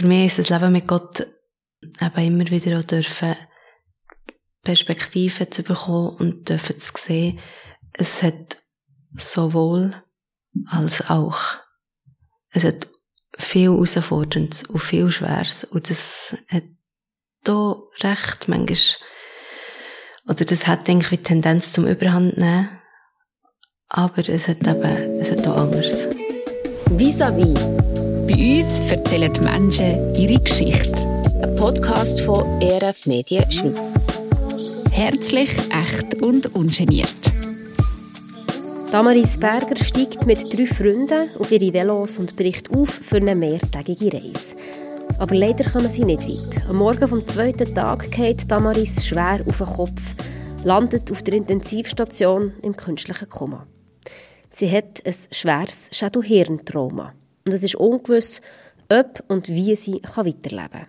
für mich ist das Leben mit Gott eben immer wieder auch dürfen Perspektiven zu bekommen und dürfen zu sehen, es hat sowohl als auch. Es hat viel Herausforderndes und viel Schweres. Und das hat da recht manchmal, oder das hat, ich, die Tendenz zum Überhand nehmen. Aber es hat eben, es hat auch anders. Vis-à-vis. Bei uns erzählen die Menschen ihre Geschichte. Ein Podcast von ERF Medien Schweiz. Herzlich, echt und ungeniert. Damaris Berger steigt mit drei Freunden auf ihre Velos und bricht auf für eine mehrtägige Reise. Aber leider kommen sie nicht weit. Am Morgen vom zweiten Tag geht Damaris schwer auf den Kopf, landet auf der Intensivstation im künstlichen Koma. Sie hat ein schweres Schädelhirntrauma und es ist ungewiss, ob und wie sie weiterleben kann.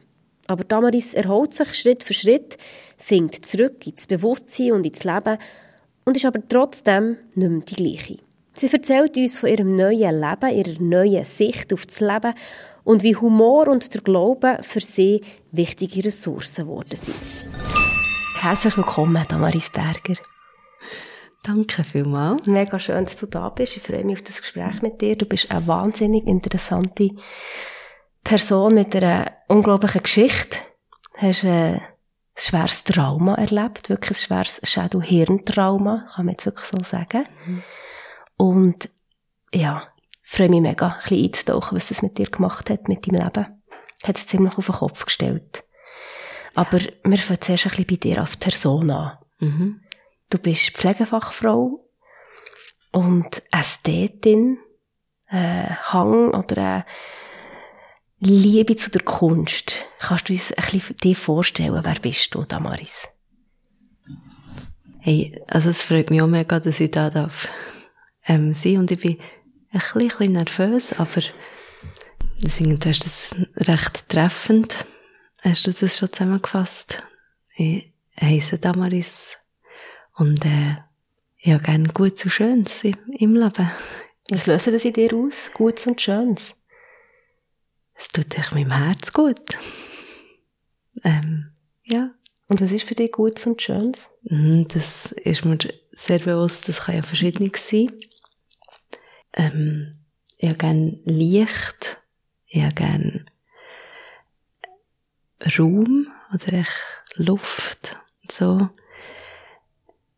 Aber Damaris erholt sich Schritt für Schritt, findet zurück ins Bewusstsein und ins Leben und ist aber trotzdem nicht mehr die gleiche. Sie erzählt uns von ihrem neuen Leben, ihrer neuen Sicht auf das Leben und wie Humor und der Glaube für sie wichtige Ressourcen geworden sind. Herzlich willkommen, Damaris Berger. Danke vielmals. Mega schön, dass du da bist. Ich freue mich auf das Gespräch mit dir. Du bist eine wahnsinnig interessante Person mit einer unglaublichen Geschichte. Du hast ein schweres Trauma erlebt, wirklich ein schweres Schädel-Hirntrauma, kann man jetzt wirklich so sagen. Mhm. Und ja, ich freue mich mega, ein bisschen einzutauchen, was das mit dir gemacht hat, mit deinem Leben. Hat es ziemlich auf den Kopf gestellt. Aber wir fangen zuerst ein bisschen bei dir als Person an. Mhm. Du bist Pflegefachfrau und Ästhetin, äh, Hang oder äh, Liebe zu der Kunst. Kannst du uns ein bisschen dir vorstellen, wer bist du, Damaris? Hey, also es freut mich auch mega, dass ich da darf ähm, sein und ich bin ein bisschen, nervös, aber ich finde, du hast das recht treffend. Hast du das schon zusammengefasst? Ich heiße Damaris und äh, ich habe gerne Gutes und Schönes im, im Leben. Was löst das in dir aus? Gutes und Schönes? Es tut echt meinem Herz gut. Ähm, ja. Und was ist für dich Gutes und Schönes? Mhm, das ist mir sehr bewusst, das kann ja verschieden sein. Ähm, ich habe gerne Licht, ich habe gerne Raum oder echt Luft und so.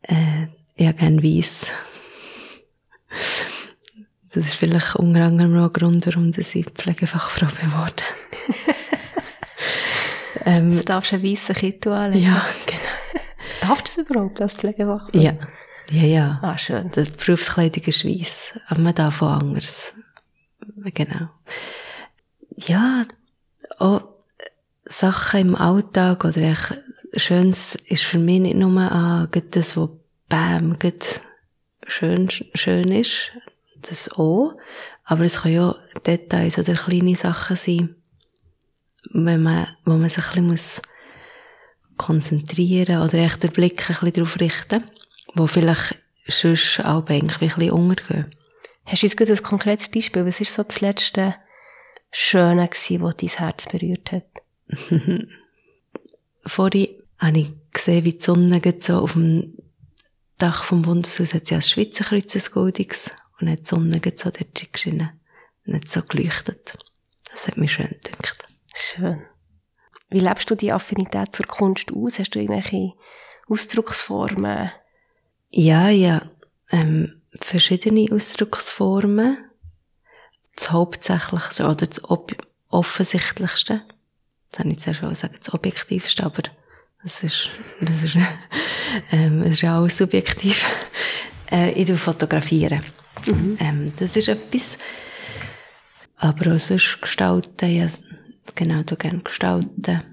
Äh, ich habe gerne Weiss. Das ist vielleicht unter anderem auch ein Grund, warum ich Pflegefachfrau geworden ähm, du darfst einen weißen Kittel anlegen. Ja, genau. Darfst du es überhaupt als Pflegefachfrau? Ja. Ja, ja. Ah, schön. Die Berufskleidung ist weiss, aber man darf auch anders. Genau. Ja, auch Sachen im Alltag oder Schönes ist für mich nicht nur ah, das, was bam, schön, schön ist, das auch, aber es kann ja Details oder kleine Sachen sein, wenn man, wo man sich ein bisschen muss konzentrieren oder echt den Blick ein bisschen darauf richten, wo vielleicht sonst auch ein bisschen untergehen. Hast du uns ein konkretes Beispiel? Was war so das letzte Schöne gewesen, was dein Herz berührt hat? Vorhin habe ich gesehen, wie die Sonne so auf dem Dach vom Bundeshaus hat sie als Schweizer Kreuz ein goldiges und hat die Sonne so dort geschienen und hat so geleuchtet. Das hat mich schön gedacht. Schön. Wie lebst du die Affinität zur Kunst aus? Hast du irgendwelche Ausdrucksformen? Ja, ja. Ähm, verschiedene Ausdrucksformen. Das Hauptsächlichste oder das Ob Offensichtlichste. Das habe ich jetzt schon gesagt, das Objektivste, aber das ist, das ist, ähm, das ist ja alles subjektiv. Äh, ich fotografieren. Mhm. Ähm, das ist etwas. Aber auch sonst gestalten, ja, genau, du gerne gestalten.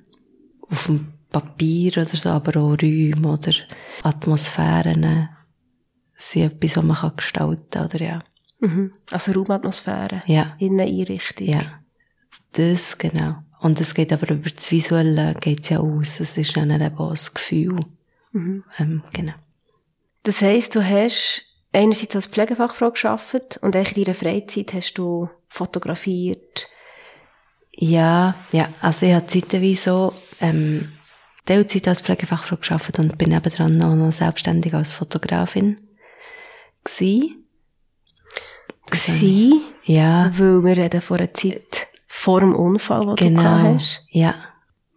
Auf dem Papier oder so, aber auch Räume oder Atmosphären sind etwas, was man kann gestalten kann, oder ja. Mhm. Also Raumatmosphäre. Ja. Inneneinrichtung. Ja. Das, genau. Und es geht aber über das Visuelle geht's ja aus. Es ist dann eben auch das Gefühl. Mhm. Ähm, genau. Das heisst, du hast einerseits als Pflegefachfrau geschafft und in deiner Freizeit hast du fotografiert, Ja, ja, also ich habe zeitweise so, ähm, Teilzeit als Pflegefachfrau gearbeitet und bin nebendran auch noch selbstständig als Fotografin gsi. Gsi, Ja, weil wir reden vor einer Zeit vor dem Unfall, den du genau. gehabt hast. Ja,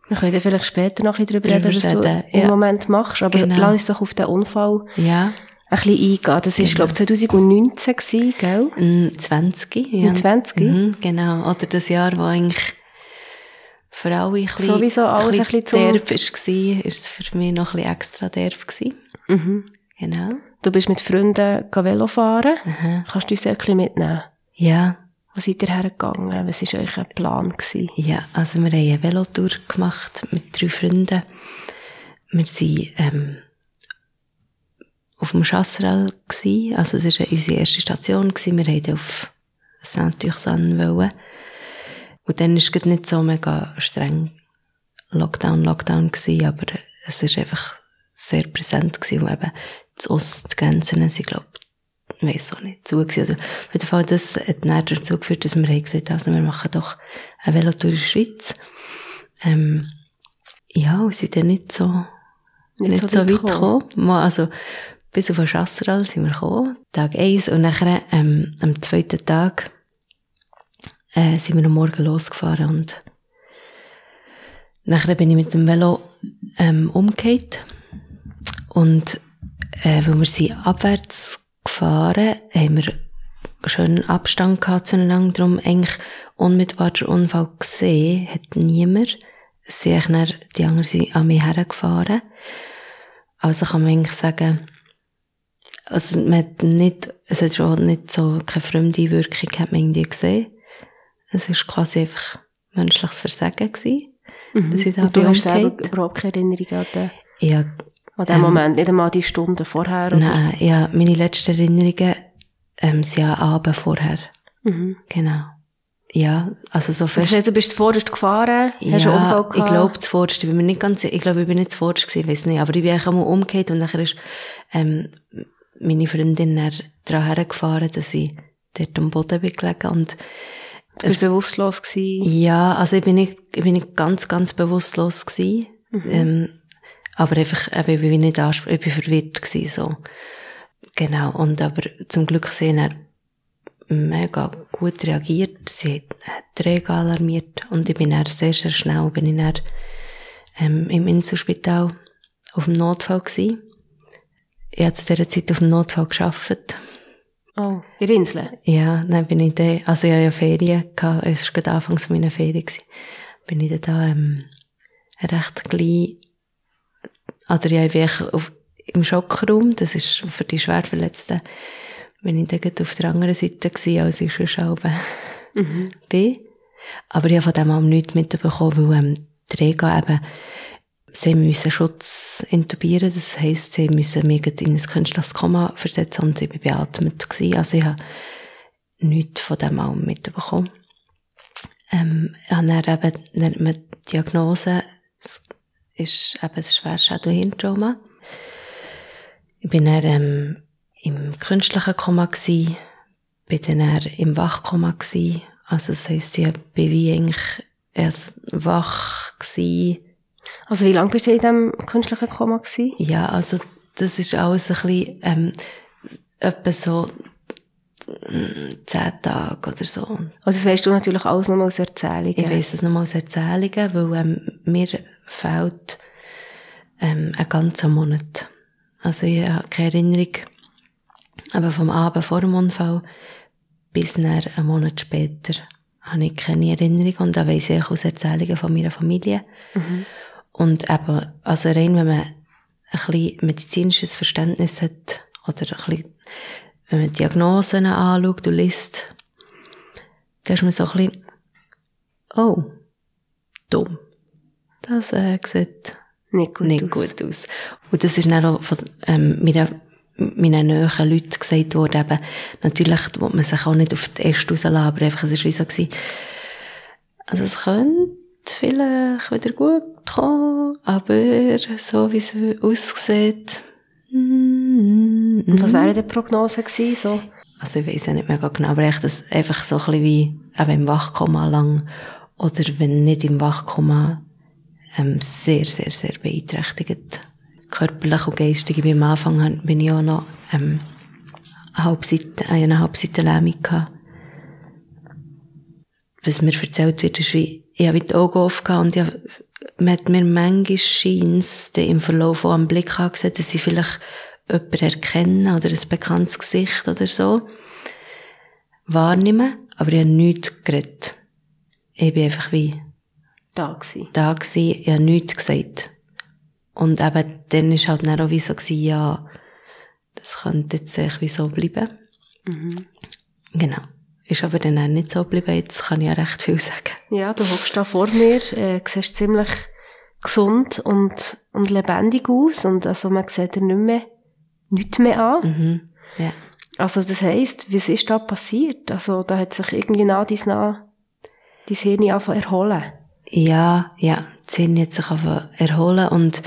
Wir können später später noch ein bisschen darüber reden, was du reden, im ja. Moment machst. Aber Genau. lass uns doch auf den Unfall ja, ein bisschen eingehen. Das war, glaube ich, 2019 gewesen, gell? mm, 20. Ja. Im 20? Mhm, genau. Oder das Jahr, wo eigentlich für alle ein bisschen, Sowieso alles ein bisschen zum- derb ist, war, ist es für mich noch ein bisschen extra derb gewesen. Mhm. Genau. Du bist mit Freunden Velo fahren. Aha. Kannst du uns ein bisschen mitnehmen? Ja, Wo seid ihr hergegangen? Was war ein Plan? Gewesen? Ja, also wir haben eine Velotour gemacht mit drei Freunden. Wir waren ähm, auf dem Chasserel, gsi, also es war unsere erste Station. Gewesen. Wir wollten auf Saint-Tursan. wollen. Und dann war es nicht so mega streng Lockdown, Lockdown gewesen, aber es war einfach sehr präsent gewesen, und eben die Ostgrenzen sind, glaube ich weiss auch nicht, zu gewesen. Oder auf jeden Fall, das hat dann dazu geführt, dass wir haben gesagt also wir machen doch eine Velotour in der Schweiz. Ähm, ja, und sind dann nicht so, nicht, so, weit gekommen. Also, bis auf den Chasseral sind wir gekommen, Tag eins und nachher, ähm, am zweiten Tag, äh, sind wir am Morgen losgefahren und nachher bin ich mit dem Velo, ähm, umgekehrt und, äh, weil wir sind abwärts gefahren, haben wir schön Abstand gehabt zueinander, darum eigentlich unmittelbar der Unfall gesehen, hat niemand. Eigentlich dann die anderen sind an mich hergefahren. Also kann man eigentlich sagen, also man hat nicht, es hat schon nicht so keine fremde Wirkung, hat man irgendwie gesehen. Es ist quasi einfach menschliches Versagen gewesen. Mhm. Und du hast selber überhaupt keine Erinnerung an den, Ja, an den Ähm, Moment, nicht einmal die Stunden vorher? Oder? nein, ja, meine letzten Erinnerungen, ähm, sind ja Abend vorher. Mhm. Genau. Ja, also so Das fest. heißt, du bist zuvorderst gefahren, hast einen Unfall gehabt. ich glaube zuvorderst. Ich bin mir nicht ganz, ich glaube, ich bin nicht zuvorderst gewesen, weiss nicht. Aber ich bin eigentlich einmal umgekehrt und nachher ist, ähm, meine Freundin daran hergefahren, dass ich dort am Boden bin gelegen und, Du bist bewusstlos gewesen. ja, also ich bin nicht, ich bin nicht ganz, ganz bewusstlos gewesen. Mhm. Ähm, aber einfach, eben, ich bin nicht ich bin verwirrt gewesen, so. Genau. Und aber zum Glück sind er mega gut reagiert. Sie hat, die Rega alarmiert und ich bin dann sehr, sehr schnell, bin ich dann, ähm, im Inselspital auf dem Notfall gewesen. Ich habe zu dieser Zeit auf dem Notfall gearbeitet. Oh, in der Insel. Ja, dann bin ich da, also ich hatte ja Ferien, gehabt, es war gerade anfangs meiner Ferien, gewesen. bin ich da, ähm, recht gleich, oder ja, ich bin auf, im Schockraum, das ist für die Schwerverletzten, bin ich dann auf der anderen Seite gewesen, als ich schon selber Mhm. bin. Aber ich habe von dem auch nichts mitbekommen, weil, ähm, die Rega eben, sie müssen Schutz intubieren, das heisst, sie müssen mich in ein künstliches Koma versetzen und ich bin beatmet gewesen. Also ich habe nichts von dem auch mitbekommen. Ähm, ich habe dann eben, dann die Diagnose, ist eben ein schweres Schädelhirntrauma. Ich bin dann, ähm, im künstlichen Koma gsi, bin dann im Wachkoma gsi. Also das heisst, ich bin wie eigentlich erst wach gsi. Also wie lange bist du in diesem künstlichen Koma gewesen? Ja, also das ist alles ein bisschen, ähm, etwa so zehn Tage oder so. Also das weißt du natürlich alles nur aus Erzählungen. Ich weiss es nochmal aus Erzählungen, weil ähm, mir fehlt ähm, ein ganzer Monat. Also ich habe keine Erinnerung, aber vom Abend vor dem Unfall bis nach einen Monat später habe ich keine Erinnerung und da weiss ich aus Erzählungen von meiner Familie. Und eben, also rein, wenn man ein bisschen medizinisches Verständnis hat oder ein bisschen, wenn man Diagnosen anschaut und liest, dann ist man so ein bisschen, oh, dumm. Das äh, sieht Nicht gut nicht aus. gut aus. Und das ist dann auch von ähm, meinen, meinen nahen Leuten gesagt worden, eben, natürlich will man sich auch nicht auf die Äste rauslassen, aber einfach, es war wie so gewesen, also es könnte vielleicht wieder gut kommen, aber so wie es aussieht, mm, Und was wären die Prognosen gewesen? So? also ich weiß ja nicht mega genau, aber echt das einfach so ein bisschen wie eben im Wachkoma lang oder wenn nicht im Wachkoma, ähm, sehr, sehr, sehr beeinträchtigt. Körperlich und geistig. Am Anfang bin ich auch noch, ähm, eine Halbseite, eine Halbseite Lähmung gehabt. Was mir erzählt wird, ist wie, ich habe die Augen offen und ich habe, man hat mir manchmal scheins im Verlauf auch am Blick angesehen, dass ich vielleicht jemanden erkenne oder ein bekanntes Gesicht oder so wahrnehmen, aber ich habe nichts geredet. Ich bin einfach wie Da gewesen. da gewesen, ich habe nichts gesagt. Und eben, dann ist halt dann auch wie so gewesen, ja, das könnte jetzt echt wie so bleiben. Genau. Ist aber dann auch nicht so geblieben, jetzt kann ich ja recht viel sagen. Ja, du hockst da vor mir, äh, siehst ziemlich gesund und, und lebendig aus und also man sieht dir nicht mehr, nichts mehr an. Mhm. Ja. Also das heisst, was ist da passiert? Also da hat sich irgendwie nach dies nach dein Hirn angefangen erholen. Ja, ja, die Zähne hat sich einfach erholen und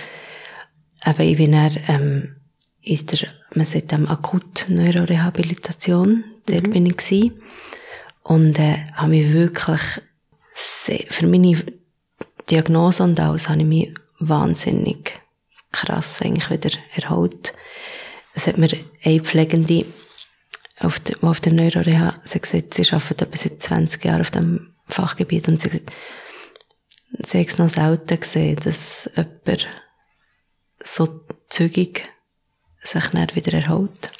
eben, ich bin dann, ähm, in der, man sagt dem Akut-Neurorehabilitation, dort bin ich gewesen. Und, äh, habe mich wirklich sehr, für meine Diagnose und alles, habe ich mich wahnsinnig krass eigentlich wieder erholt. Es hat mir eine Pflegende auf der, auf der Neuroreha, sie gesagt, sie arbeitet etwa seit 20 Jahren auf dem Fachgebiet und sie gesagt, sie hat es noch selten gesehen, dass jemand so zügig sich dann wieder erholt.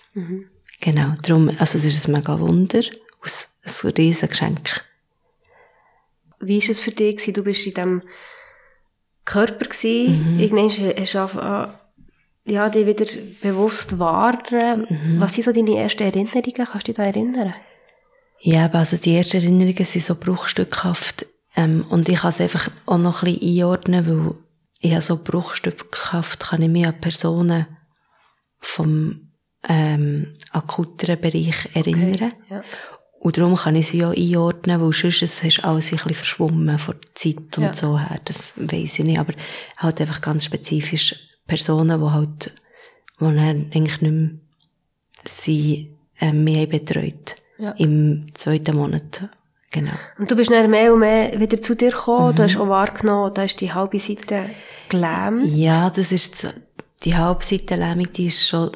Genau, darum, also es ist ein mega Wunder, aus ein riesen Geschenk. Wie war es für dich? Du bist in diesem Körper gewesen. Irgendwann hast du angefangen, ja, dich wieder bewusst wahrnehmen. Was sind so deine ersten Erinnerungen? Kannst du dich da erinnern? Ja, aber also die ersten Erinnerungen sind so bruchstückhaft. Ähm, und ich kann es einfach auch noch ein bisschen einordnen, weil ich habe so bruchstückhaft, kann ich mich an Personen vom ähm, akuteren Bereich erinnern. Ja. Und darum kann ich sie auch einordnen, weil sonst es ist alles ein bisschen verschwommen von der Zeit und Ja. so her. Das weiss ich nicht. Aber halt einfach ganz spezifisch Personen, die halt, die dann eigentlich nicht mehr sie, äh, haben betreut. Ja. Im zweiten Monat. Genau. Und du bist dann mehr und mehr wieder zu dir gekommen. Du hast auch wahrgenommen, da ist die halbe Seite gelähmt. Ja, das ist die Halbseitenlähmung, die ist schon,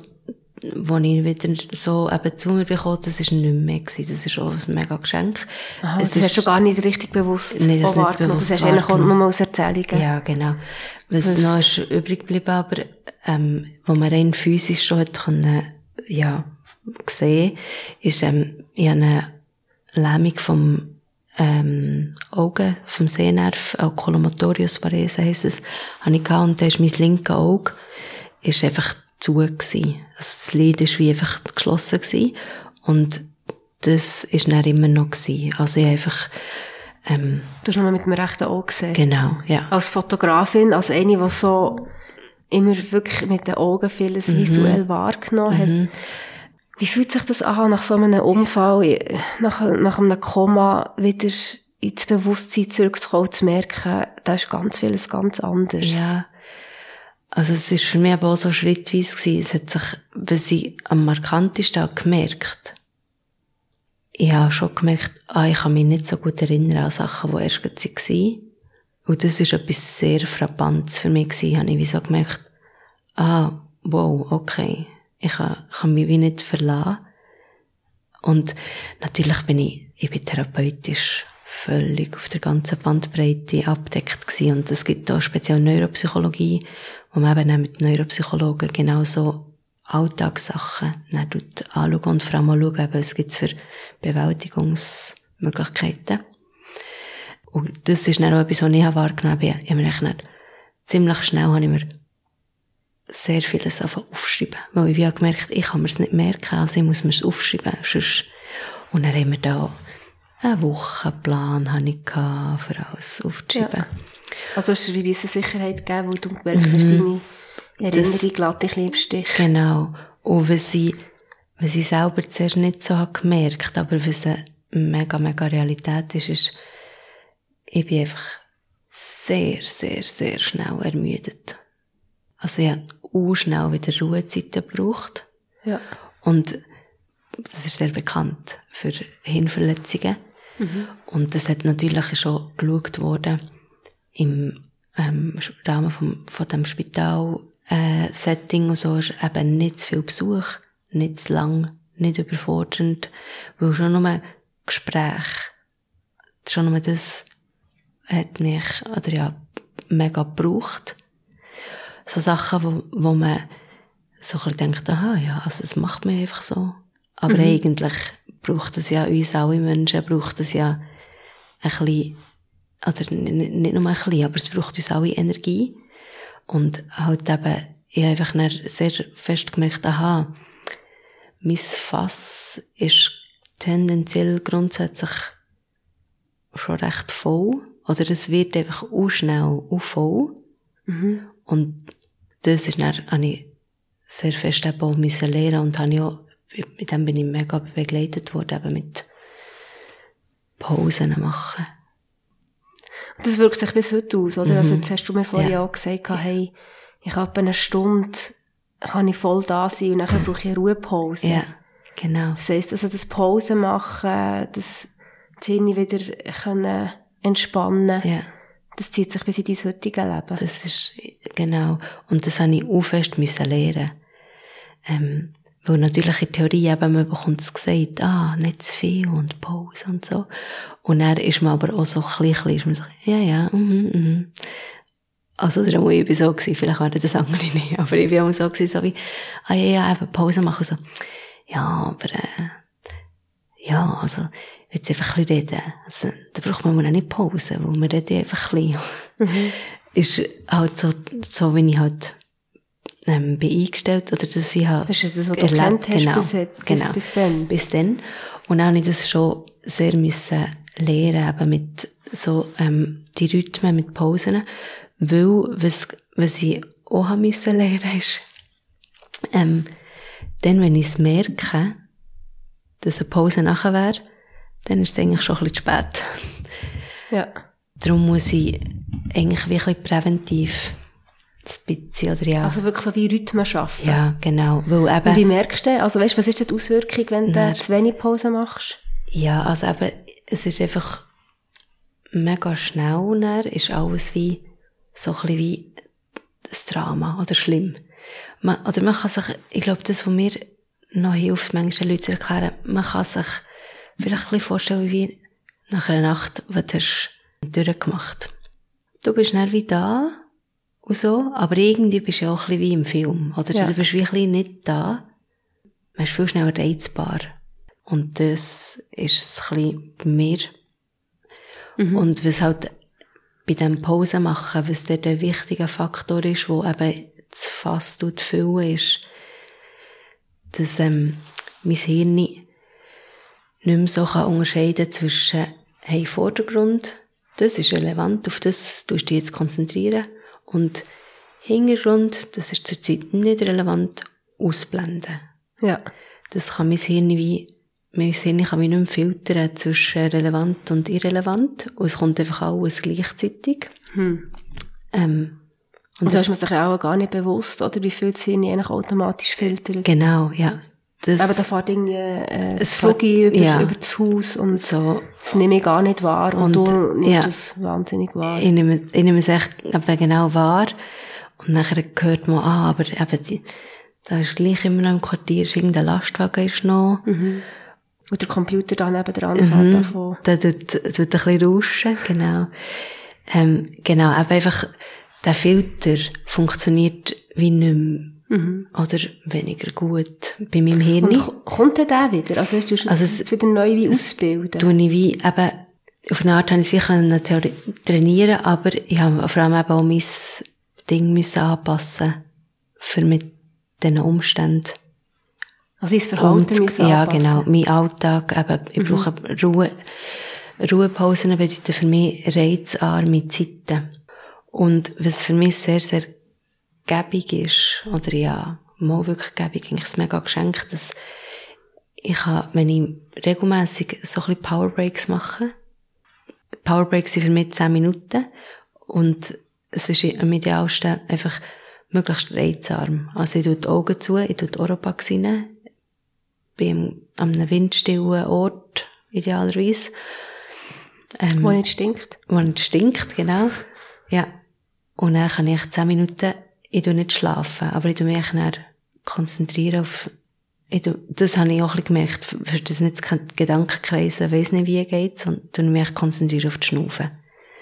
wo ich wieder so eben zu mir bekommen, das ist nicht mehr gewesen. Das ist auch ein mega Geschenk. Aha, Es das hast ist- du gar nicht richtig bewusst Nee, das nicht bewusst Das hast du eigentlich auch nur aus Erzählungen. Ja, genau. Was Gewusst. noch ist übrig geblieben, aber, ähm, wo man rein physisch schon hat können, ja, gesehen, ist, ähm, ich habe eine Lähmung vom, ähm, Augen, vom Sehnerv, Oculomotorius parese heisst es, habe ich gehabt, und da ist mein linke Auge, ist einfach zu gewesen. Also das Lid ist wie einfach geschlossen gewesen. Und das ist dann immer noch gewesen. Also ich einfach, ähm, Du hast nur mit dem rechten Auge gesehen. genau, ja. Als Fotografin, als eine, die so immer wirklich mit den Augen vieles Mhm. visuell wahrgenommen hat. Wie fühlt sich das an, nach so einem Unfall, nach, nach einem Koma, wieder ins Bewusstsein zurückzukommen, zu merken, da ist ganz vieles ganz anders. Ja. Also es ist für mich aber auch so schrittweise gewesen. Es hat sich, was ich am markantesten habe gemerkt, ich habe schon gemerkt, ah, ich kann mich nicht so gut erinnern an Sachen, die erst waren. Und das ist etwas sehr Frappantes für mich gewesen, habe ich wie so gemerkt, ah, wow, okay, ich kann, mich wie nicht verlassen. Und natürlich bin ich, ich bin therapeutisch völlig auf der ganzen Bandbreite abdeckt gewesen. Und es gibt auch speziell Neuropsychologie, wo man eben auch mit Neuropsychologen genauso Alltagssachen anschauen und vor allem eben, was gibt's für Bewältigungsmöglichkeiten. Und das ist dann auch etwas, was ich wahrgenommen habe. Ich habe mir ziemlich schnell habe ich mir sehr vieles einfach aufschreiben. Weil ich auch gemerkt, ich kann mir es nicht merken, also ich muss mir es aufschreiben. Sonst, und dann haben wir da einen Wochenplan habe ich gehabt, für alles aufzuschreiben. Also es ist wie eine Sicherheit gegeben, weil du gemerkt hast, deine Erinnerung lässt dich lieb Stich. Genau. Und was ich, was ich selber zuerst nicht so habe gemerkt, aber was eine mega, mega Realität ist, ist, ich bin einfach sehr, sehr, sehr schnell ermüdet. Also ich habe auch schnell wieder Ruhezeiten gebraucht. Ja. Und das ist sehr bekannt für Hirnverletzungen. Und das hat natürlich schon geschaut worden im ähm, Rahmen vom, von dem Spital, äh, Setting und so ist eben nicht zu viel Besuch, nicht zu lang, nicht überfordernd, weil schon nur Gespräch, schon nur das hat mich, oder ja, mega gebraucht. So Sachen, wo, wo man so ein denkt, aha, ja, also das macht man einfach so. Aber Mhm. eigentlich braucht es ja uns alle Menschen, braucht es ja ein bisschen, oder nicht nur ein bisschen, aber es braucht uns alle Energie. Und halt eben, ich habe einfach sehr fest gemerkt, aha, mein Fass ist tendenziell grundsätzlich schon recht voll. Oder es wird einfach auch schnell auch voll. Und das ist dann, habe ich sehr fest eben auch müssen lernen und habe ich auch, mit dem bin ich mega begleitet worden, eben mit Pausen machen. Und das wirkt sich bis heute aus, oder? Also jetzt hast du mir vorhin Mhm. Ja. auch gesagt, hey, ich habe eine Stunde, kann ich voll da sein und dann brauche ich eine Ruhepause. Ja, genau. Das heisst, also das Pause machen, das Zähne wieder können entspannen, Ja. Das zieht sich bis in dein heutige Leben. Das ist, genau. Und das habe ich auch fest müssen lernen. Ähm, weil natürlich in der Theorie eben, man bekommt es gesagt, ah, nicht zu viel und Pause und so. Und dann ist man aber auch so klein, klein, ist man so, ja, ja, mhm, mhm. Also, oder auch ich so gewesen, vielleicht werden das andere nicht, aber ich bin auch so gewesen, so wie, ah, ja, ja, eben Pause machen, so, ja, aber, äh, ja, also, jetzt einfach ein bisschen reden. Also, da braucht man auch nicht Pause, weil man redet einfach ein bisschen. Ist halt so, so wie ich halt, ähm, bin eingestellt, oder das ich halt Das ist das, was du erlebt. genau, bis bis- genau. bis dann. Bis dann. Und auch ich das schon sehr müssen lernen, eben mit so, ähm, die Rhythmen, mit Pausen. Weil, was, was ich auch haben müssen lernen, ist, ähm, dann, wenn ich es merke, dass eine Pause nachher wäre, dann ist es eigentlich schon ein bisschen zu spät. Ja. Darum muss ich eigentlich wirklich präventiv ein bisschen, oder ja. Also wirklich so wie Rhythmen schaffen. ja, genau. Weil eben, Und wie merkst du, also weißt, was ist die Auswirkung, wenn du Nein. zu wenig Pause machst? Ja, also eben, es ist einfach mega schnell dann ist alles wie, so ein bisschen wie das Drama oder schlimm. Man, oder man kann sich, ich glaube, das, was mir noch hilft, manchen Leuten zu erklären, man kann sich vielleicht ein bisschen vorstellen, wie nach einer Nacht, du hast durchgemacht. Du bist dann wie da und so, aber irgendwie bist du ja auch ein bisschen wie im Film, oder? Ja. Du bist wie ein bisschen nicht da. Man ist viel schneller reizbar. Und das ist ein bisschen bei mir. Und was halt bei dem Pause machen, was dort ein wichtiger Faktor ist, wo eben das Fass tut füllen, ist, dass ähm, mein Hirn nicht mehr so kann unterscheiden zwischen hey, Vordergrund, das ist relevant, auf das tust du dich jetzt konzentrieren, und Hintergrund, das ist zurzeit nicht relevant, ausblenden. Ja. Das kann mein Hirn wie, mein Hirn kann wie nicht mehr filtern zwischen relevant und irrelevant. Und es kommt einfach alles gleichzeitig. Hm. Ähm, Und da ist man sich auch gar nicht bewusst, oder? Wie viel das Hirn eigentlich automatisch filtert. genau, ja. Das, Aber da fährt irgendwie äh, Es das Flugi über, ja. über das Haus und so, das nehme ich gar nicht wahr. Und, Und, du nimmst ja. das wahnsinnig wahr. ich nehme, ich nehme es echt eben genau wahr. Und nachher hört man, ah, aber eben, die, da ist gleich immer noch im Quartier, ist irgendein Lastwagen ist noch. Und der Computer da neben dran Mhm. davon. Da tut, tut ein bisschen rauschen, genau. Ähm, genau, aber einfach, der Filter funktioniert wie nicht mehr, oder weniger gut bei meinem Hirn. Und kommt denn der wieder? Also, hast du schon Also es- wieder neu wie ausbilden? tue ich wie eben, auf eine Art habe ich es wie trainieren, aber ich habe vor allem eben auch mein Ding müssen anpassen, für mit diesen Umständen. Also, ins Verhalten Und- müssen Ja, anpassen. genau. Mein Alltag, eben, ich brauche Ruhe. Ruhepausen bedeuten für mich reizarme Zeiten. Und was für mich sehr, sehr gäbig ist, oder ja, mal wirklich gäbig, eigentlich ist mega geschenkt, dass ich kann, wenn ich regelmässig so ein bisschen Powerbreaks mache, Powerbreaks sind für mich 10 Minuten und es ist am idealsten einfach möglichst reizarm. Also ich tue die Augen zu, ich tue die Oropax rein, bin an einem windstillen Ort, idealerweise. Ähm, Wo nicht stinkt. wo nicht stinkt, genau. Ja. Und dann kann ich zehn Minuten, ich tu nicht schlafen, aber ich tu mich dann konzentrieren auf, ich tu, das habe ich auch ein bisschen gemerkt, für das nicht kein Gedankenkreisen, weiss nicht wie geht, sondern tu mich konzentrieren auf die Schnaufen.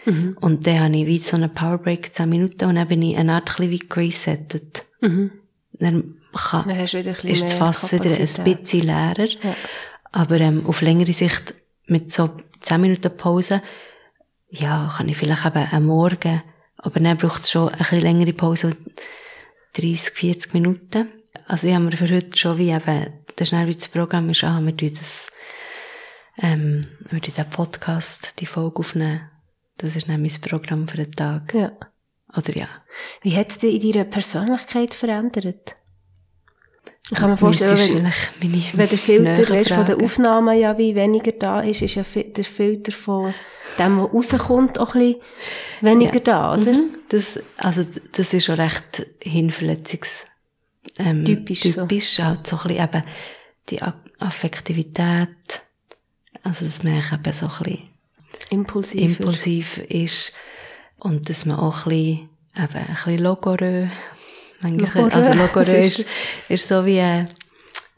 Mhm. Und dann habe ich wie so einen Powerbreak, zehn Minuten, und dann bin ich eine Art ein bisschen wie geresettet. Mhm. Dann kann, Dann hast du wieder ein ist das Fass wieder ein bisschen leerer. Ja. Aber ähm, auf längere Sicht, mit so 10 Minuten Pause, ja, kann ich vielleicht eben am Morgen, aber dann braucht es schon eine bisschen längere Pause, 30, 40 Minuten. Also ich habe mir für heute schon wie eben, das dann wie das Programm ist, ah, wir tun das, ähm, wir tun den Podcast, die Folge aufnehmen. Das ist dann mein Programm für den Tag. Ja. Oder ja. Wie hat es dich in deiner Persönlichkeit verändert? Ich kann mir vorstellen, wenn, meine wenn der Filter weißt, von den fragen. Aufnahmen ja wie weniger da ist, ist ja der Filter von dem, was rauskommt, auch ein bisschen weniger Ja. da, oder? Mhm. Das, also, das ist schon recht hinverletzungs, ähm, Typisch so. typisch halt so ein bisschen eben die Affektivität, also, dass man eben so ein bisschen Impulsiv. impulsiv ist und dass man auch ein bisschen, eben ein bisschen logorö, manchmal, also logorö ist ist, so wie, äh,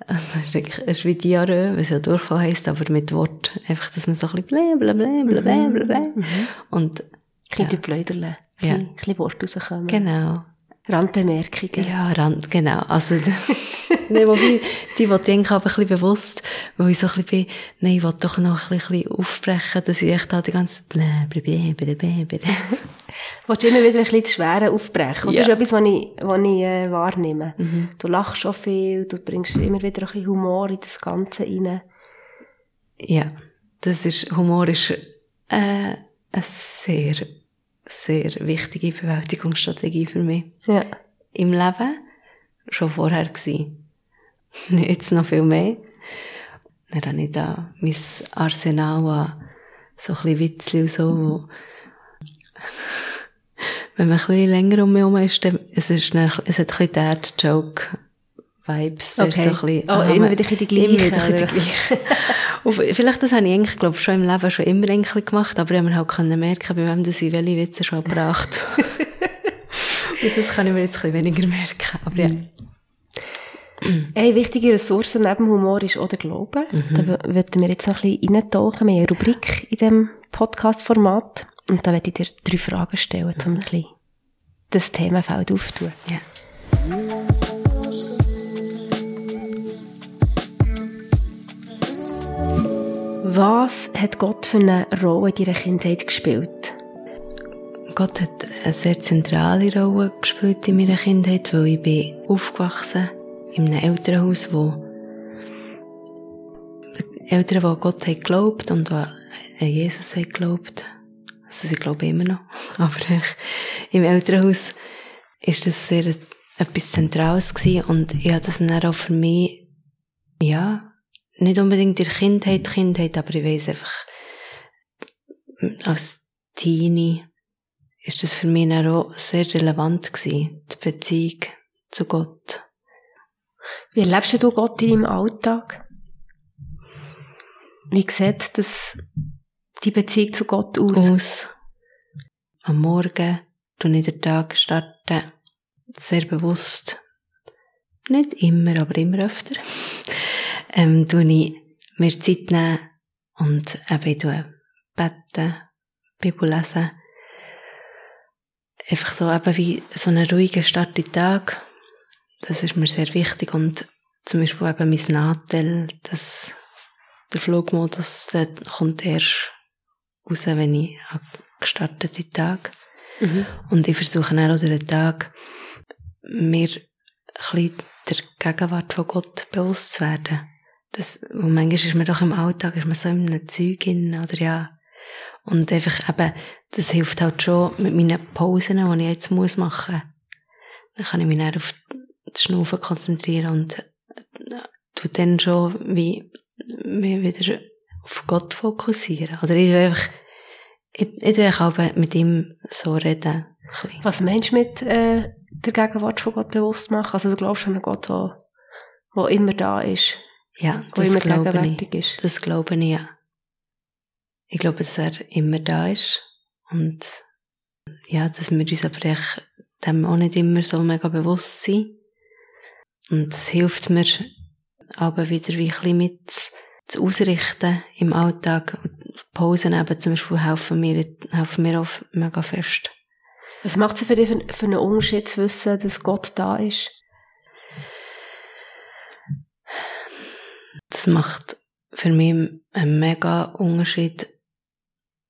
also ist ist wie Diarrhoe, was ja Durchfall heisst, aber mit Wort. Einfach, dass man so ein bisschen blä, blä, blä, blä, blä, blä, blä. Und, Ein bisschen ja. Blöderle. Ja. ein bisschen Worte rauskommen. genau. Randbemerkungen. Ja, Rand, genau. Also, nee, wobei, die wollte ich eigentlich aber ein bisschen bewusst, weil ich so ein bisschen bin, nein, ich will doch noch ein bisschen aufbrechen, dass ich echt da die ganze blä, blä, blä, blä, blä, blä. Willst du immer wieder ein bisschen das Schwere aufbrechen? Und Ja. Das ist etwas, was ich, was ich äh, wahrnehme. Du lachst schon viel, du bringst immer wieder ein bisschen Humor in das Ganze rein. Ja, das ist, Humor ist, äh, eine sehr, sehr wichtige Bewältigungsstrategie für mich. Ja. Im Leben schon vorher gewesen. Jetzt noch viel mehr. Dann habe ich da mein Arsenal an so ein bisschen Witzli und so, wo wenn man ein bisschen länger um mich herum ist, dann, es ist dann, es hat ein bisschen Dad-Joke-Vibes. Okay. so ein bisschen, Oh, immer wieder die Immer gleichen, wieder ein bisschen die gleichen. Und vielleicht, das habe ich eigentlich, glaube ich, schon im Leben schon immer eigentlich gemacht, aber ich habe mir halt können merken, bei wem das ich welche Witze schon gebracht Und das kann ich mir jetzt ein bisschen weniger merken. Aber ja. Eine wichtige Ressource neben Humor ist auch der Glaube. Da w- würden wir jetzt noch ein bisschen reintauchen. Wir haben eine Rubrik in diesem Podcast-Format. Und da werde ich dir drei Fragen stellen, um ein bisschen das Themenfeld aufzutun. ja. Was hat Gott für eine Rolle in deiner Kindheit gespielt? Gott hat eine sehr zentrale Rolle gespielt in meiner Kindheit, weil ich bin aufgewachsen in einem Elternhaus, wo Eltern, die an Gott haben geglaubt und an Jesus haben geglaubt. Also sie glauben immer noch. Aber im Elternhaus ist das sehr etwas Zentrales gewesen und ich habe das dann auch für mich, ja, nicht unbedingt in der Kindheit, Kindheit, aber ich weiss einfach, als Teenie, ist das für mich dann auch sehr relevant gewesen, die Beziehung zu Gott. Wie erlebst du Gott in deinem Alltag? Wie sieht das, die Beziehung zu Gott aus? Aus. Am Morgen, du ich den Tag starten, sehr bewusst. Nicht immer, aber immer öfter. Ähm, tu ich mir Zeit nehmen und eben tue beten, Bibel lesen. Einfach so eben wie so einen ruhigen Start in den Tag. Das ist mir sehr wichtig und zum Beispiel eben mein Nadel, das, der Flugmodus, der kommt erst raus, wenn ich gestartet den Tag. Mhm. Und ich versuche dann auch durch den Tag, mir ein bisschen der Gegenwart von Gott bewusst zu werden. Das, und manchmal ist man doch im Alltag, ist man so in einem Zeug oder ja. Und einfach eben, das hilft halt schon mit meinen Pausen, die ich jetzt muss machen. Dann kann ich mich dann auf das Schnaufen konzentrieren und äh, tu dann schon wie, mich wieder auf Gott fokussieren. Oder ich will einfach, ich, ich auch mit ihm so reden. Was meinst du mit äh, der Gegenwart von Gott bewusst machen? Also du glaubst an einen Gott, der immer da ist, Ja, das glaube ich. ist. Das glaube ich, ja. ich glaube, dass er immer da ist. Und ja, dass wir uns aber echt dem auch nicht immer so mega bewusst sind. Und es hilft mir aber wieder wie ein bisschen mit zu ausrichten im Alltag. Pausen eben zum Beispiel helfen mir, helfen mir auch mega fest. Was macht es für dich für, für einen Unterschied zu wissen, dass Gott da ist? Das macht für mich einen mega Unterschied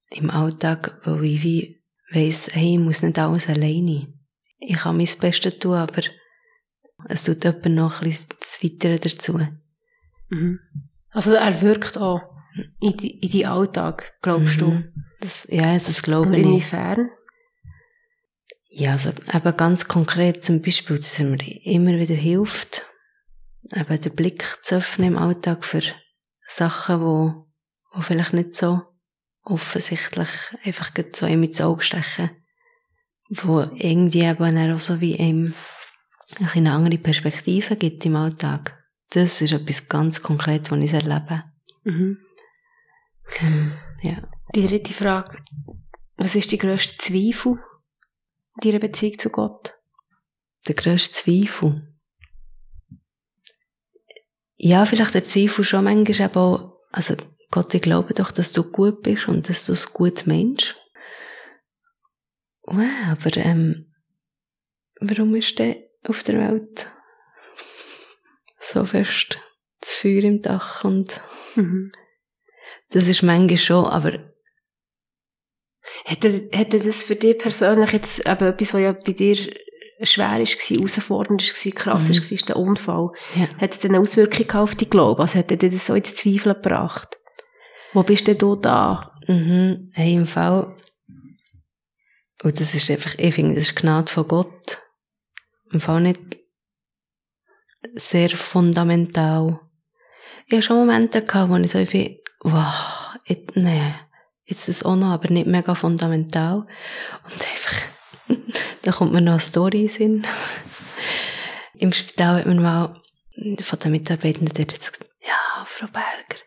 im Alltag, weil ich wie weiss, hey, ich muss nicht alles alleine. Ich kann mein Bestes tun, aber es tut jemand noch ein bisschen das Weitere dazu. Mhm. Also er wirkt auch in, die, in deinen Alltag, glaubst du? Mhm. Das, ja, das glaube Und ich. inwiefern? Ja, also eben ganz konkret zum Beispiel, dass er mir immer wieder hilft, eben den Blick zu öffnen im Alltag für Sachen, wo, wo vielleicht nicht so offensichtlich einfach so einem ins Auge stechen, wo irgendwie eben auch so wie bisschen eine andere Perspektive gibt im Alltag. Das ist etwas ganz konkret, was ich erlebe. Mhm. Ähm, ja. Die dritte Frage. Was ist die grösste Zweifel in deiner Beziehung zu Gott? Der grösste Zweifel. Ja, vielleicht der Zweifel schon manchmal eben auch, also Gott, ich glaube doch, dass du gut bist und dass du es gut meinst. Wow, aber ähm, warum ist der auf der Welt so fest das Feuer im Dach und Mhm. das ist manchmal schon, aber Hätte, hätte das für dich persönlich jetzt eben etwas, was ja bei dir schwer war, herausfordernd war, krass Mhm. war, der Unfall. ja. Hat es denn eine Auswirkung auf deinen Glauben? Also hätte dir das so ins Zweifel gebracht? Wo bist denn du da? Mhm. Hey, im Fall. Und das ist einfach, ich finde, das ist Gnade von Gott. Im Fall nicht sehr fundamental. Ich hatte schon Momente gehabt, wo ich so bin, wow, ich, nee, jetzt das auch noch, aber nicht mega fundamental. Und einfach, da kommt mir noch eine Story in den Sinn. Im Spital hat man mal von den Mitarbeitenden gesagt, ja, Frau Berger,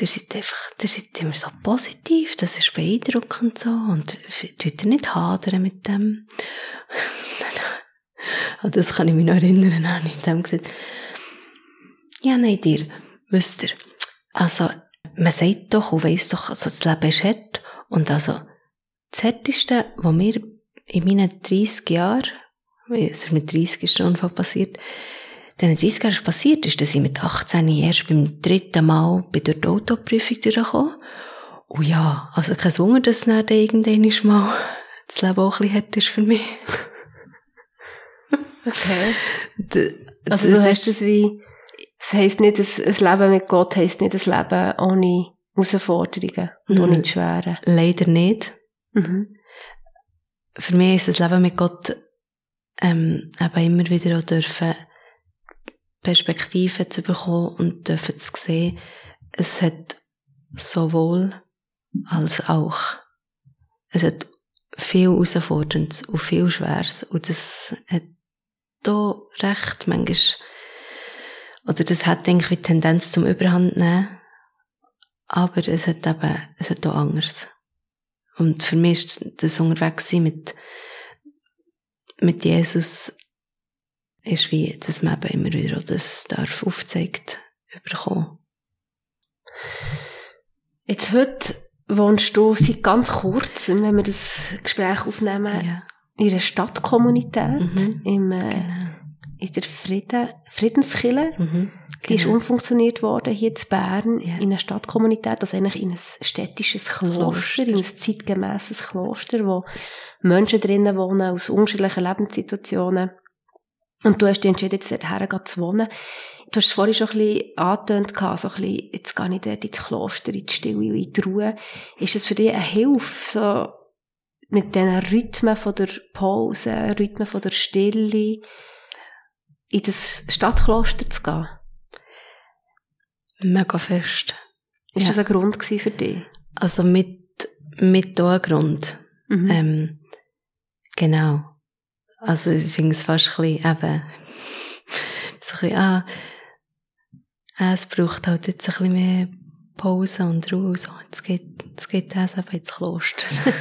ihr seid einfach, ihr seid immer so positiv, das ist beeindruckend so, und tut ihr nicht hadern mit dem? Das kann ich mich noch erinnern, habe ich dem gesagt, ja, nein, dir, wisst ihr, also, man sagt doch und weiss doch, also das Leben ist hart, und also, das Härteste, was mir in meinen 30 Jahren, es ist mit 30 ist der Unfall passiert, diesen 30 Jahren ist passiert ist, dass ich mit 18 erst beim dritten Mal bei der Autoprüfung durchgekommen. Und ja, also kein Wunder, dass dann irgendwann mal das Leben auch ein bisschen hart ist für mich. Okay. D- Also das du hast das wie, es heisst nicht, ein, ein Leben mit Gott heisst nicht ein Leben ohne Herausforderungen und Mhm. ohne die Schweren. Leider nicht. Mhm. Für mich ist das Leben mit Gott ähm, eben immer wieder auch dürfen Perspektiven zu bekommen und dürfen zu sehen, es hat sowohl als auch. Es hat viel Herausforderndes und viel Schweres und das hat da recht manchmal oder das hat ich die Tendenz zum Überhand nehmen, aber es hat eben, es hat auch anders. Und für mich ist das Unterwegssein mit, mit Jesus ist wie, dass man eben immer wieder das darf aufzeigt bekommen. Jetzt heute wohnst du seit ganz kurzem, wenn wir das Gespräch aufnehmen, Ja. in einer Stadtkommunität, Mhm. im, äh, Genau. In der Frieden, Friedenskille. Mhm. Die ist Genau. umfunktioniert worden hier in Bern Ja. in einer Stadtkommunität, also eigentlich in ein städtisches Kloster, Kloster. in ein zeitgemäßes Kloster, wo Menschen drinnen wohnen aus unterschiedlichen Lebenssituationen. Und du hast dich entschieden, jetzt dorthin zu wohnen. Du hast es vorhin schon ein bisschen angetönt, so ein bisschen, jetzt gehe ich dort ins Kloster, in die Stille in die Ruhe. Ist das für dich eine Hilfe, so mit diesen Rhythmen von der Pause, Rhythmen von der Stille, in das Stadtkloster zu gehen? Mega fest. Ist Ja. das ein Grund für dich? Also mit, mit da Grund. Mhm. Ähm, genau. Also ich finde es fast ein bisschen eben, so ein bisschen, ah, ah, es braucht halt jetzt ein bisschen mehr Pause und Ruhe so. Jetzt geht, jetzt geht das eben ins Kloster.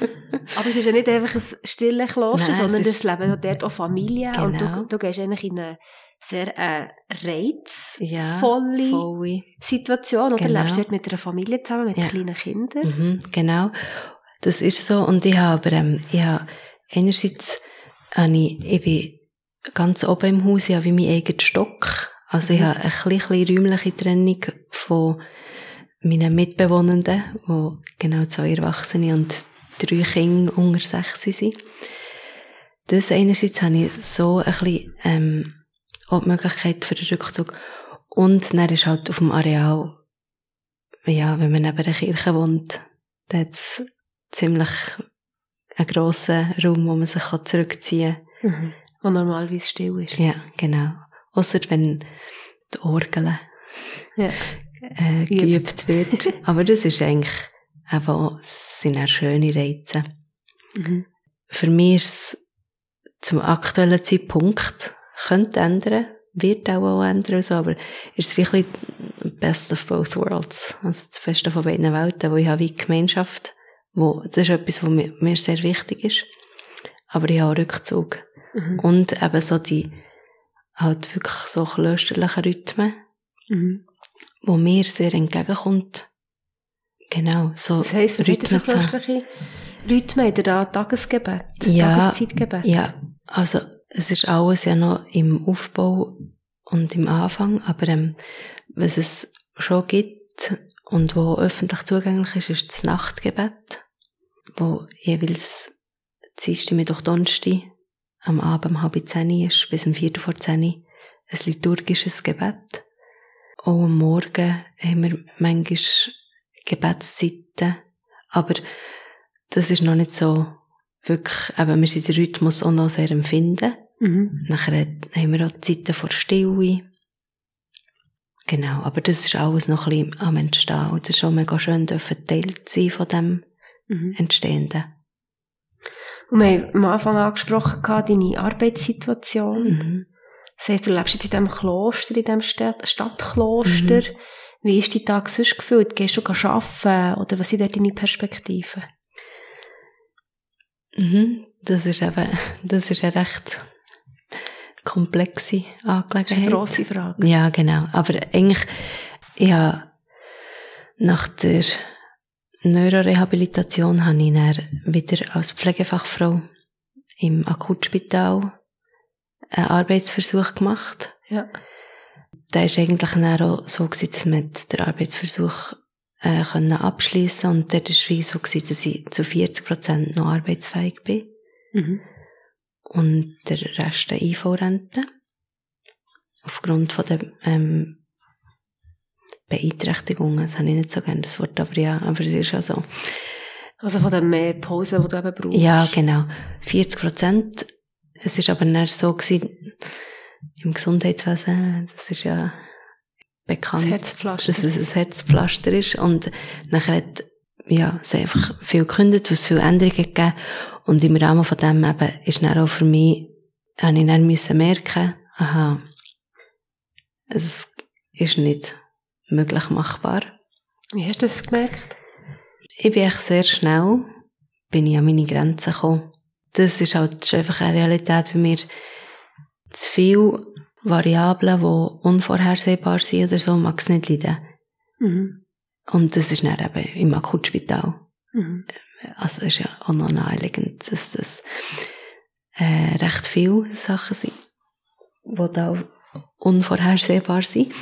Aber es ist ja nicht einfach ein stilles Kloster, Nein, sondern es es ist- leben ja dort auch Familien. Und Genau. du, du gehst eigentlich in eine sehr äh, ja, reizvolle voll. Situation. Oder Genau. lebst du dort mit einer Familie zusammen, mit Ja. kleinen Kindern? Mhm, genau. Das ist so. Und ich habe, aber, ähm, ich habe, einerseits, habe ich, ich bin ganz oben im Haus, ich habe wie mein eigener Stock. Also ich Mhm. habe eine kleine, kleine räumliche Trennung von meinen Mitbewohnenden, wo genau zwei Erwachsene und drei Kinder unter sechs sind. Das einerseits habe ich so ein bisschen, ähm, auch die Möglichkeit für den Rückzug. Und dann ist halt auf dem Areal, ja, wenn man neben der Kirche wohnt, da hat es ziemlich einen grossen Raum, wo man sich zurückziehen kann. Mhm. Wo normalerweise still ist. Ja, genau. Ausser wenn die Orgel Ja. äh, geübt wird. Aber das ist eigentlich das sind auch schöne Reize. Mhm. Für mich ist es zum aktuellen Zeitpunkt, könnte ändern, wird auch, auch ändern, so, aber ist es wirklich best of both worlds. Also das Beste von beiden Welten, wo ich habe wie Gemeinschaft, wo, das ist etwas, was mir, mir sehr wichtig ist. Aber ich habe auch Rückzug. Mhm. Und eben so die, halt wirklich so klösterlichen Rhythmen, Mhm. wo mir sehr entgegenkommt. Genau, so Das heisst, was Rhythmen haben. christliche Rhythmen? Habt ihr da Tagesgebet? Ja, Tageszeitgebet? Ja, also es ist alles ja noch im Aufbau und im Anfang, aber ähm, was es schon gibt und wo öffentlich zugänglich ist, ist das Nachtgebet, wo jeweils Dienstag, Mittwoch, Donnerstag am Abend um halb zehn ist, bis um viertel vor zehn ein liturgisches Gebet. Auch am Morgen haben wir manchmal Gebetszeiten, aber das ist noch nicht so wirklich, eben, wir sind den Rhythmus auch noch sehr empfinden. Mhm. Nachher haben wir auch Zeiten vor Stille. Genau, aber das ist alles noch ein bisschen am Entstehen. Und es ist schon mega schön, dürfen Teil sein von dem Mhm. Entstehenden. Und wir haben am Anfang angesprochen, deine Arbeitssituation. Mhm. Das heisst, du lebst jetzt in diesem Kloster, in diesem Stadt Stadtkloster. Mhm. Wie ist dein Tag sonst gefühlt? Gehst du arbeiten? Oder was sind dort deine Perspektiven? Mhm. Das ist eben, das ist eine recht komplexe Das ist eine Angelegenheit. grosse Frage. Ja, genau. Aber eigentlich, ich habe nach der Neurorehabilitation habe ich dann wieder als Pflegefachfrau im Akutspital einen Arbeitsversuch gemacht. Ja. Da ist eigentlich dann auch so gewesen, dass man den Arbeitsversuch äh, können abschließen und dort ist wie so gewesen, dass ich zu 40 Prozent noch arbeitsfähig bin Mhm. und der Rest der IV-Rente. Aufgrund von der ähm, Beeinträchtigung, das habe ich nicht so gerne das Wort, aber ja, aber es ist ja so. Also von den mehr Pausen, die du eben brauchst. Ja, genau. 40 Prozent. Es ist aber nicht so gewesen, im Gesundheitswesen, das ist ja bekannt, Das Herzpflaster. dass es ein Herzpflaster ist und nachher hat ja, es einfach viel gekündigt, was viele Änderungen gegeben und im Rahmen von dem eben ist dann auch für mich, habe ich dann müssen merken, aha, es ist nicht möglich machbar. Wie hast du das gemerkt? Ich bin echt sehr schnell, bin ich an meine Grenzen gekommen. Das ist halt einfach eine Realität bei mir. Zu viel Variablen, die unvorhersehbar sind oder so, mag es nicht leiden. Mhm. Und das ist dann eben im Akutspital. Mhm. Also ist ja auch noch naheliegend, dass das äh, recht viele Sachen sind, die da unvorhersehbar sind.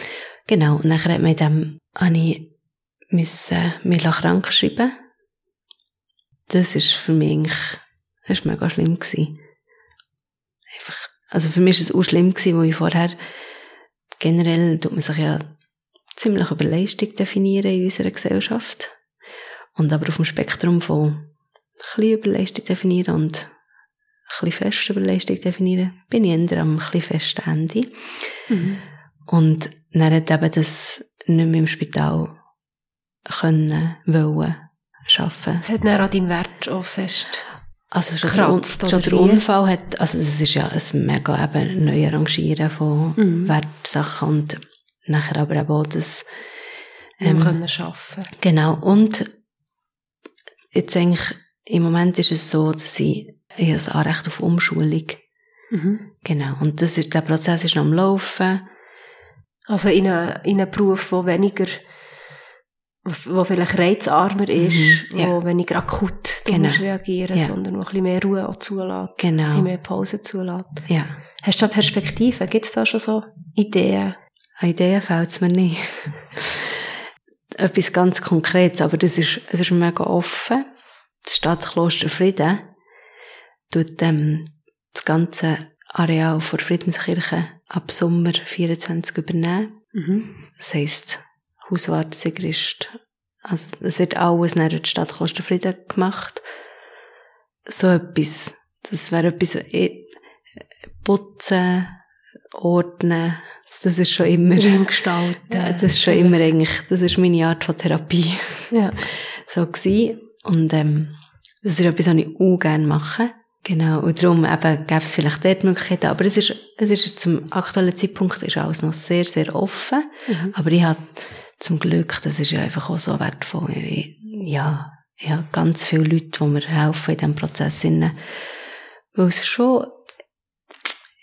Genau, und nachher hat man dem, habe ich müssen mich krank schreiben. Das ist für mich das war mega schlimm gewesen. Also für mich war es auch schlimm gewesen, weil ich vorher, generell tut man sich ja ziemlich über Leistung definieren in unserer Gesellschaft. Und aber auf dem Spektrum von ein bisschen über Leistung definieren und ein bisschen fest über Leistung definieren, bin ich eher am ein bisschen festen Ende. Mhm. Und dann hat eben das nicht mehr im Spital können, wollen, schaffen. Es hat dann an deinem Wert auch fest. Also schon, der, Kratzt, schon oder der? Unfall hat, also es ist ja ein mega eben Neuarrangieren von Mhm. Wertsachen und nachher aber eben auch das ähm, können arbeiten Genau. Und jetzt eigentlich, im Moment ist es so, dass ich, ich habe ein Anrecht auf Umschulung. mhm. Genau. Und das ist, der Prozess ist noch am Laufen. Also in einen, in einen Beruf, der weniger, wo vielleicht reizarmer ist, Mhm, ja. wo weniger akut Genau. reagieren, Ja. sondern wo ein bisschen mehr Ruhe auch zulässt, ein Genau. bisschen mehr Pause zulässt. Ja. Hast du da Perspektiven? Gibt es da schon so Ideen? An Ideen fällt es mir nicht. Etwas ganz Konkretes, aber das ist, es ist mega offen. Das Stadtkloster Frieden tut ähm, das ganze Areal vor Friedenskirche ab Sommer 24 übernehmen. Mhm. Das heisst, Hauswart, Sigrist, also es wird alles nach der Stadtkloster Frieden gemacht. So etwas, das wäre etwas, eh, putzen, ordnen, das ist schon immer, Raum gestalten. ja, das ist schon immer eigentlich, das ist meine Art von Therapie Ja. so gewesen. Und ähm, das ist etwas, was ich auch gerne mache. Genau, und darum eben gäbe es vielleicht dort Möglichkeiten, aber es ist, es ist zum aktuellen Zeitpunkt ist alles noch sehr, sehr offen. Mhm. Aber ich habe zum Glück, das ist ja einfach auch so wertvoll, ich, ja, ich habe ganz viele Leute, die mir helfen in diesem Prozess, weil es schon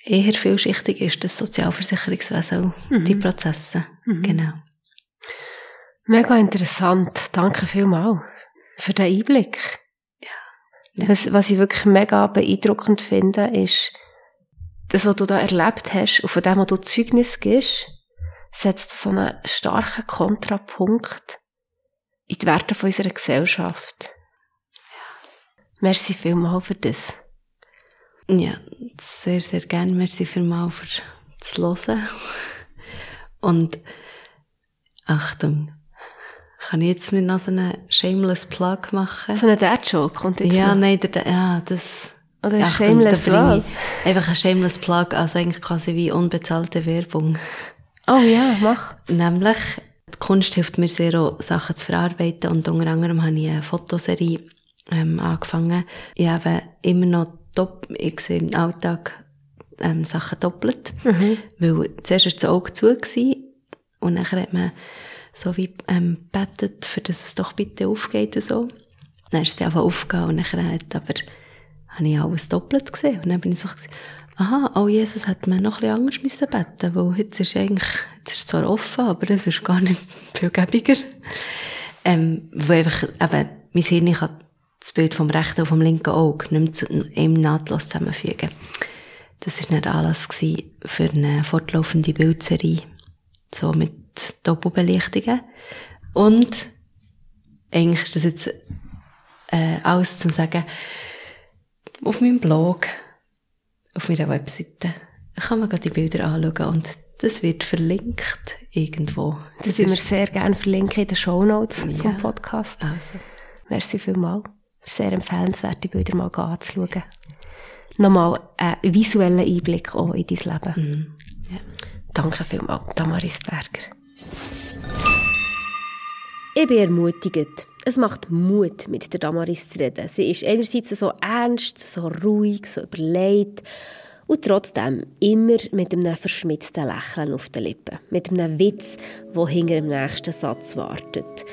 eher vielschichtig ist, das Sozialversicherungswesen Mhm. die Prozesse. Mhm. Genau. Mega interessant. Danke vielmals für den Einblick. Ja. Was, was ich wirklich mega beeindruckend finde, ist, das, was du da erlebt hast und von dem, was du Zeugnis gibst, setzt so einen starken Kontrapunkt in die Werte von unserer Gesellschaft. Merci vielmals für das. Ja, sehr, sehr gerne. Merci vielmals für das Hören. Und Achtung, kann ich jetzt mir noch so einen shameless Plug machen? So eine Dad-Joke kommt jetzt Ja, noch. nein, der, ja, das... Oder ein Achtung, Shameless da bringe ich Einfach ein shameless Plug, also eigentlich quasi wie unbezahlte Werbung. Oh ja, mach. Nämlich, die Kunst hilft mir sehr, auch Sachen zu verarbeiten und unter anderem habe ich eine Fotoserie ähm, angefangen. Ich habe immer noch dopp ich sehe im Alltag ähm, Sachen doppelt, Mhm. weil zuerst war das Auge zu gewesen, und dann hat man so wie ähm, betet, für dass es doch bitte aufgeht und so. Dann ist es einfach aufgegangen und dann hat aber habe ich alles doppelt gesehen. Und dann bin ich so, gewesen, aha, oh Jesus hat mir noch ein bisschen anders müssen beten, weil jetzt ist eigentlich, jetzt ist zwar offen, aber es ist gar nicht viel gäbiger. Ähm, wo einfach, eben, mein Hirn kann das Bild vom rechten und vom linken Auge nicht zu einem nahtlos zusammenfügen. Das war nicht Anlass für eine fortlaufende Bildserie, so mit Doppelbelichtungen. Und eigentlich ist das jetzt äh, alles zum sagen, auf meinem Blog, auf meiner Webseite, kann man gerade die Bilder anschauen und das wird verlinkt irgendwo. Das würden wir sehr gerne verlinken in den Shownotes Ja. vom Podcast. also, Merci vielmals. Es ist sehr empfehlenswert, die Bilder mal anzuschauen. Nochmal einen visuellen Einblick auch in dein Leben. mm, ja. Danke vielmals, Damaris Berger. Ich bin ermutigt. Es macht Mut, mit der Damaris zu reden. Sie ist einerseits so ernst, so ruhig, so überlegt und trotzdem immer mit einem verschmitzten Lächeln auf den Lippen. Mit einem Witz, der hinter dem nächsten Satz wartet.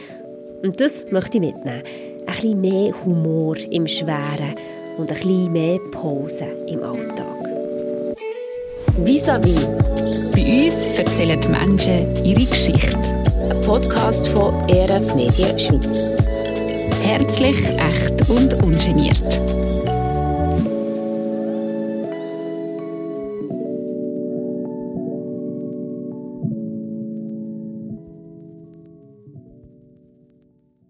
Und das möchte ich mitnehmen. Ein bisschen mehr Humor im Schweren und ein bisschen mehr Pause im Alltag. Vis-à-vis, Bei uns erzählen die Menschen ihre Geschichte. Ein Podcast von ERF Medien Schweiz. Herzlich, echt und ungeniert.